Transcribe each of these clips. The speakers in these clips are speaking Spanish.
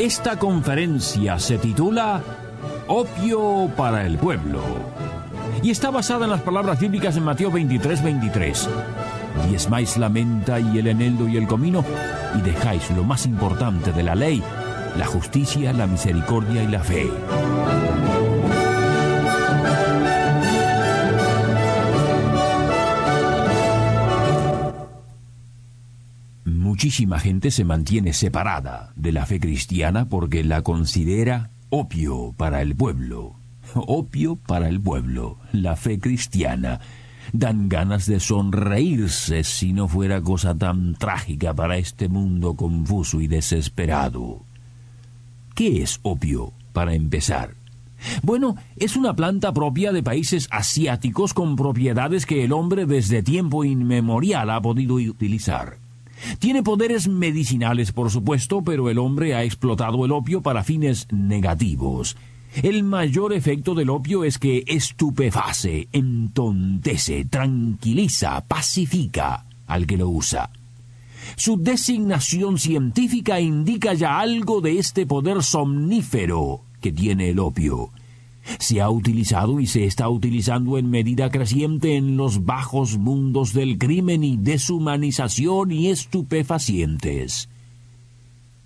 Esta conferencia se titula Opio para el pueblo y está basada en las palabras bíblicas en Mateo 23, 23. Diezmáis la menta y el eneldo y el comino y dejáis lo más importante de la ley, la justicia, la misericordia y la fe. Muchísima gente se mantiene separada de la fe cristiana porque la considera opio para el pueblo. Opio para el pueblo, la fe cristiana. Dan ganas de sonreírse si no fuera cosa tan trágica para este mundo confuso y desesperado. ¿Qué es opio, para empezar? Bueno, es una planta propia de países asiáticos con propiedades que el hombre desde tiempo inmemorial ha podido utilizar. Tiene poderes medicinales, por supuesto, pero el hombre ha explotado el opio para fines negativos. El mayor efecto del opio es que estupeface, entontece, tranquiliza, pacifica al que lo usa. Su designación científica indica ya algo de este poder somnífero que tiene el opio se ha utilizado y se está utilizando en medida creciente en los bajos mundos del crimen y deshumanización y estupefacientes.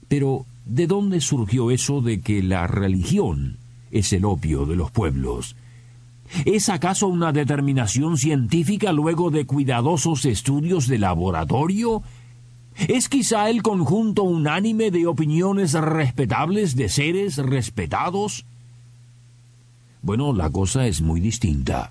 Pero, ¿de dónde surgió eso de que la religión es el opio de los pueblos? ¿Es acaso una determinación científica luego de cuidadosos estudios de laboratorio? ¿Es quizá el conjunto unánime de opiniones respetables de seres respetados? Bueno, la cosa es muy distinta.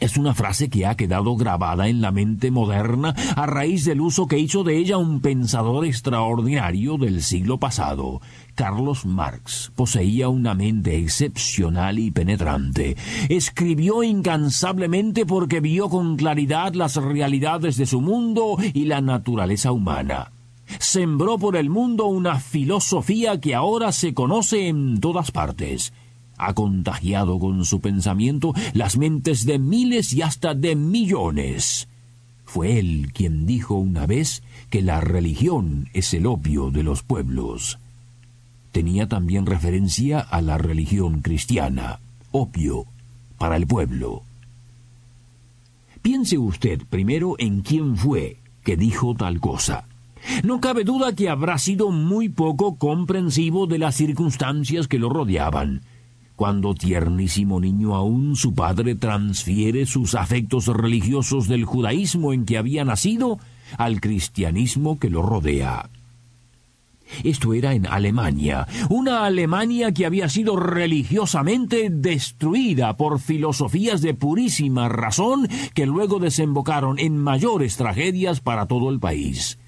Es una frase que ha quedado grabada en la mente moderna a raíz del uso que hizo de ella un pensador extraordinario del siglo pasado. Carlos Marx poseía una mente excepcional y penetrante. Escribió incansablemente porque vio con claridad las realidades de su mundo y la naturaleza humana. Sembró por el mundo una filosofía que ahora se conoce en todas partes ha contagiado con su pensamiento las mentes de miles y hasta de millones. Fue él quien dijo una vez que la religión es el opio de los pueblos. Tenía también referencia a la religión cristiana, opio para el pueblo. Piense usted primero en quién fue que dijo tal cosa. No cabe duda que habrá sido muy poco comprensivo de las circunstancias que lo rodeaban. Cuando tiernísimo niño aún su padre transfiere sus afectos religiosos del judaísmo en que había nacido al cristianismo que lo rodea. Esto era en Alemania, una Alemania que había sido religiosamente destruida por filosofías de purísima razón que luego desembocaron en mayores tragedias para todo el país.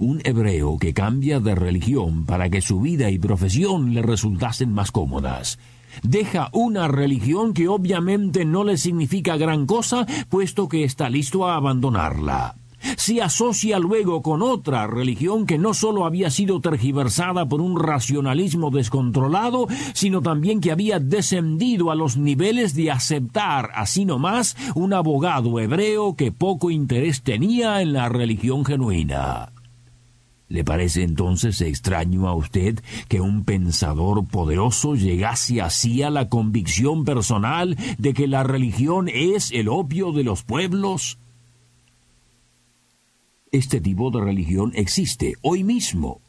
Un hebreo que cambia de religión para que su vida y profesión le resultasen más cómodas deja una religión que obviamente no le significa gran cosa, puesto que está listo a abandonarla. Se asocia luego con otra religión que no sólo había sido tergiversada por un racionalismo descontrolado, sino también que había descendido a los niveles de aceptar así nomás un abogado hebreo que poco interés tenía en la religión genuina. ¿Le parece entonces extraño a usted que un pensador poderoso llegase así a la convicción personal de que la religión es el opio de los pueblos? Este tipo de religión existe hoy mismo.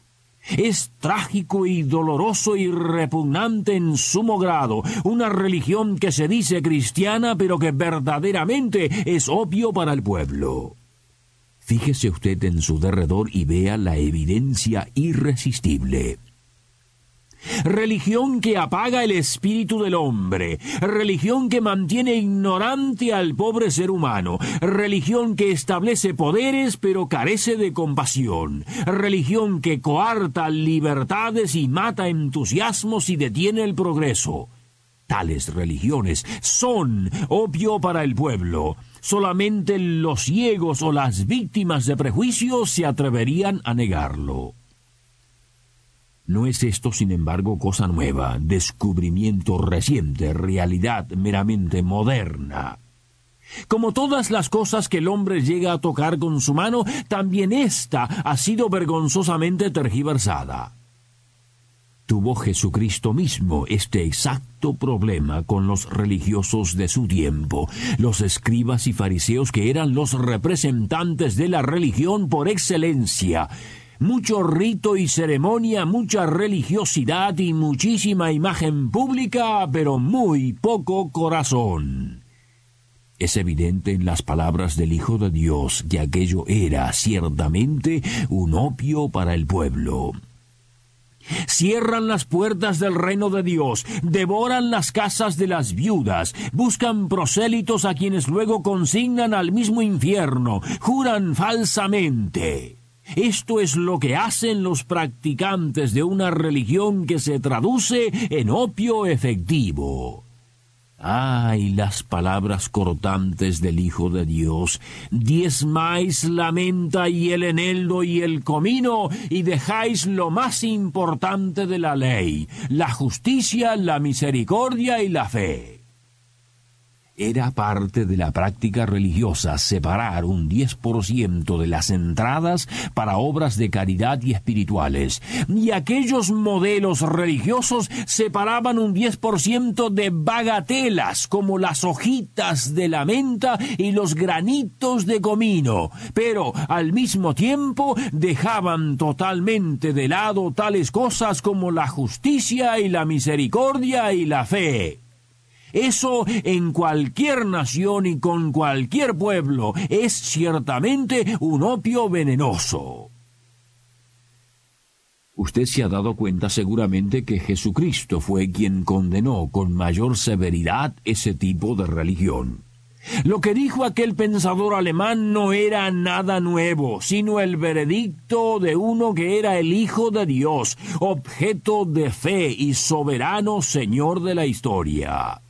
Es trágico y doloroso y repugnante en sumo grado, una religión que se dice cristiana pero que verdaderamente es opio para el pueblo. Fíjese usted en su derredor y vea la evidencia irresistible. religión que apaga el espíritu del hombre, religión que mantiene ignorante al pobre ser humano, religión que establece poderes pero carece de compasión, religión que coarta libertades y mata entusiasmos y detiene el progreso. Tales religiones son opio para el pueblo. Solamente los ciegos o las víctimas de prejuicios se atreverían a negarlo. No es esto, sin embargo, cosa nueva, descubrimiento reciente, realidad meramente moderna. Como todas las cosas que el hombre llega a tocar con su mano, también ésta ha sido vergonzosamente tergiversada. Tuvo Jesucristo mismo este exacto problema con los religiosos de su tiempo, los escribas y fariseos que eran los representantes de la religión por excelencia, mucho rito y ceremonia, mucha religiosidad y muchísima imagen pública, pero muy poco corazón. Es evidente en las palabras del Hijo de Dios que aquello era ciertamente un opio para el pueblo. Cierran las puertas del reino de Dios, devoran las casas de las viudas, buscan prosélitos a quienes luego consignan al mismo infierno, juran falsamente. Esto es lo que hacen los practicantes de una religión que se traduce en opio efectivo. Ay, las palabras cortantes del Hijo de Dios. Diezmáis la menta y el eneldo y el comino y dejáis lo más importante de la ley, la justicia, la misericordia y la fe. Era parte de la práctica religiosa separar un 10% de las entradas para obras de caridad y espirituales, y aquellos modelos religiosos separaban un 10% de bagatelas como las hojitas de la menta y los granitos de comino, pero al mismo tiempo dejaban totalmente de lado tales cosas como la justicia y la misericordia y la fe. Eso en cualquier nación y con cualquier pueblo es ciertamente un opio venenoso. Usted se ha dado cuenta seguramente que Jesucristo fue quien condenó con mayor severidad ese tipo de religión. Lo que dijo aquel pensador alemán no era nada nuevo, sino el veredicto de uno que era el Hijo de Dios, objeto de fe y soberano Señor de la historia.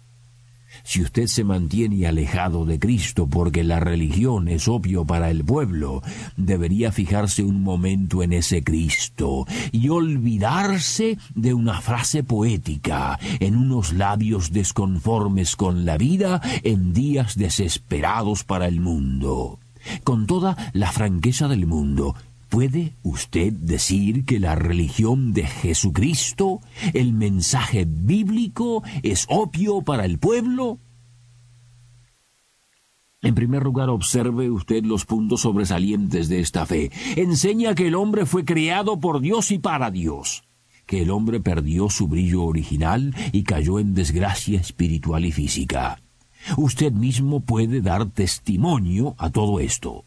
Si usted se mantiene alejado de Cristo porque la religión es obvio para el pueblo, debería fijarse un momento en ese Cristo y olvidarse de una frase poética en unos labios desconformes con la vida en días desesperados para el mundo. Con toda la franqueza del mundo, ¿Puede usted decir que la religión de Jesucristo, el mensaje bíblico, es opio para el pueblo? En primer lugar, observe usted los puntos sobresalientes de esta fe. Enseña que el hombre fue creado por Dios y para Dios, que el hombre perdió su brillo original y cayó en desgracia espiritual y física. Usted mismo puede dar testimonio a todo esto.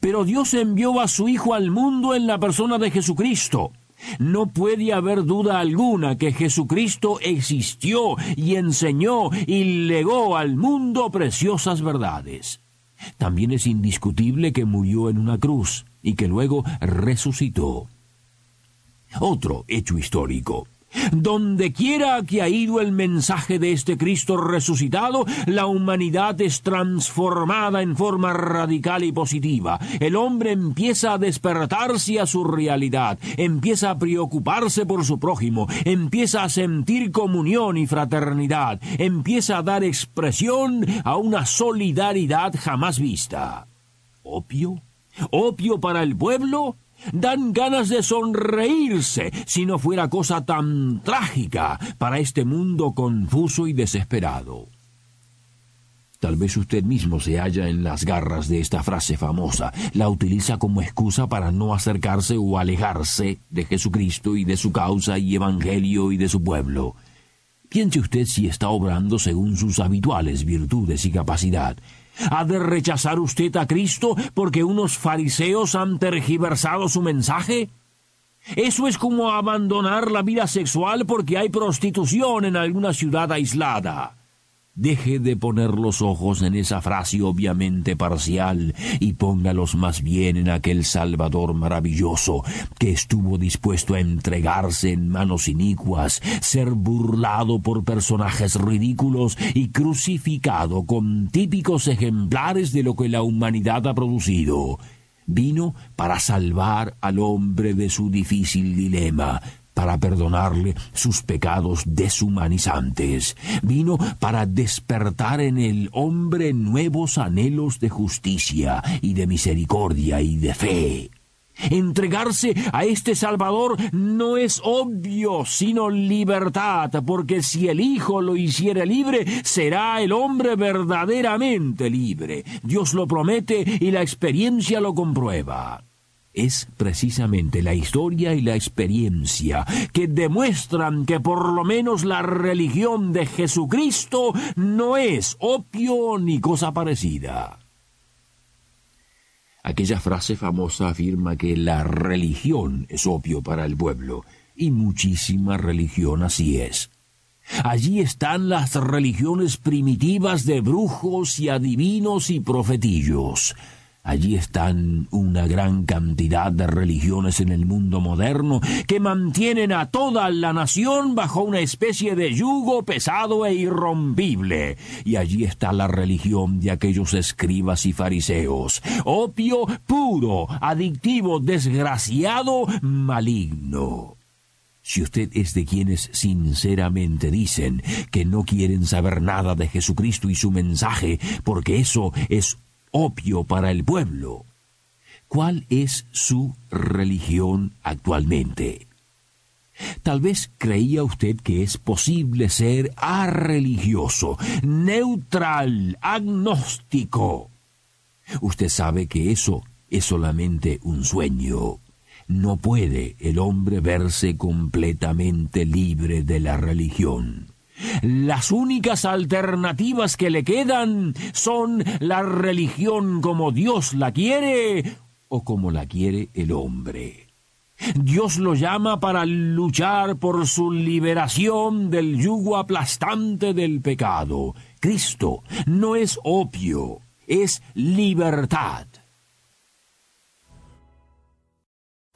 Pero Dios envió a su Hijo al mundo en la persona de Jesucristo. No puede haber duda alguna que Jesucristo existió y enseñó y legó al mundo preciosas verdades. También es indiscutible que murió en una cruz y que luego resucitó. Otro hecho histórico. Donde quiera que ha ido el mensaje de este Cristo resucitado, la humanidad es transformada en forma radical y positiva. El hombre empieza a despertarse a su realidad, empieza a preocuparse por su prójimo, empieza a sentir comunión y fraternidad, empieza a dar expresión a una solidaridad jamás vista. ¿Opio? ¿Opio para el pueblo? Dan ganas de sonreírse si no fuera cosa tan trágica para este mundo confuso y desesperado. Tal vez usted mismo se halla en las garras de esta frase famosa, la utiliza como excusa para no acercarse o alejarse de Jesucristo y de su causa y evangelio y de su pueblo. Piense usted si está obrando según sus habituales virtudes y capacidad, ¿Ha de rechazar usted a Cristo porque unos fariseos han tergiversado su mensaje? Eso es como abandonar la vida sexual porque hay prostitución en alguna ciudad aislada. Deje de poner los ojos en esa frase obviamente parcial y póngalos más bien en aquel Salvador maravilloso que estuvo dispuesto a entregarse en manos inicuas, ser burlado por personajes ridículos y crucificado con típicos ejemplares de lo que la humanidad ha producido. Vino para salvar al hombre de su difícil dilema, para perdonarle sus pecados deshumanizantes. Vino para despertar en el hombre nuevos anhelos de justicia y de misericordia y de fe. Entregarse a este Salvador no es obvio, sino libertad, porque si el Hijo lo hiciera libre, será el hombre verdaderamente libre. Dios lo promete y la experiencia lo comprueba es precisamente la historia y la experiencia que demuestran que por lo menos la religión de Jesucristo no es opio ni cosa parecida. Aquella frase famosa afirma que la religión es opio para el pueblo, y muchísima religión así es. Allí están las religiones primitivas de brujos y adivinos y profetillos. Allí están una gran cantidad de religiones en el mundo moderno que mantienen a toda la nación bajo una especie de yugo pesado e irrompible. Y allí está la religión de aquellos escribas y fariseos. Opio puro, adictivo, desgraciado, maligno. Si usted es de quienes sinceramente dicen que no quieren saber nada de Jesucristo y su mensaje, porque eso es opio para el pueblo. ¿Cuál es su religión actualmente? Tal vez creía usted que es posible ser arreligioso, neutral, agnóstico. Usted sabe que eso es solamente un sueño. No puede el hombre verse completamente libre de la religión. Las únicas alternativas que le quedan son la religión como Dios la quiere o como la quiere el hombre. Dios lo llama para luchar por su liberación del yugo aplastante del pecado. Cristo no es opio, es libertad.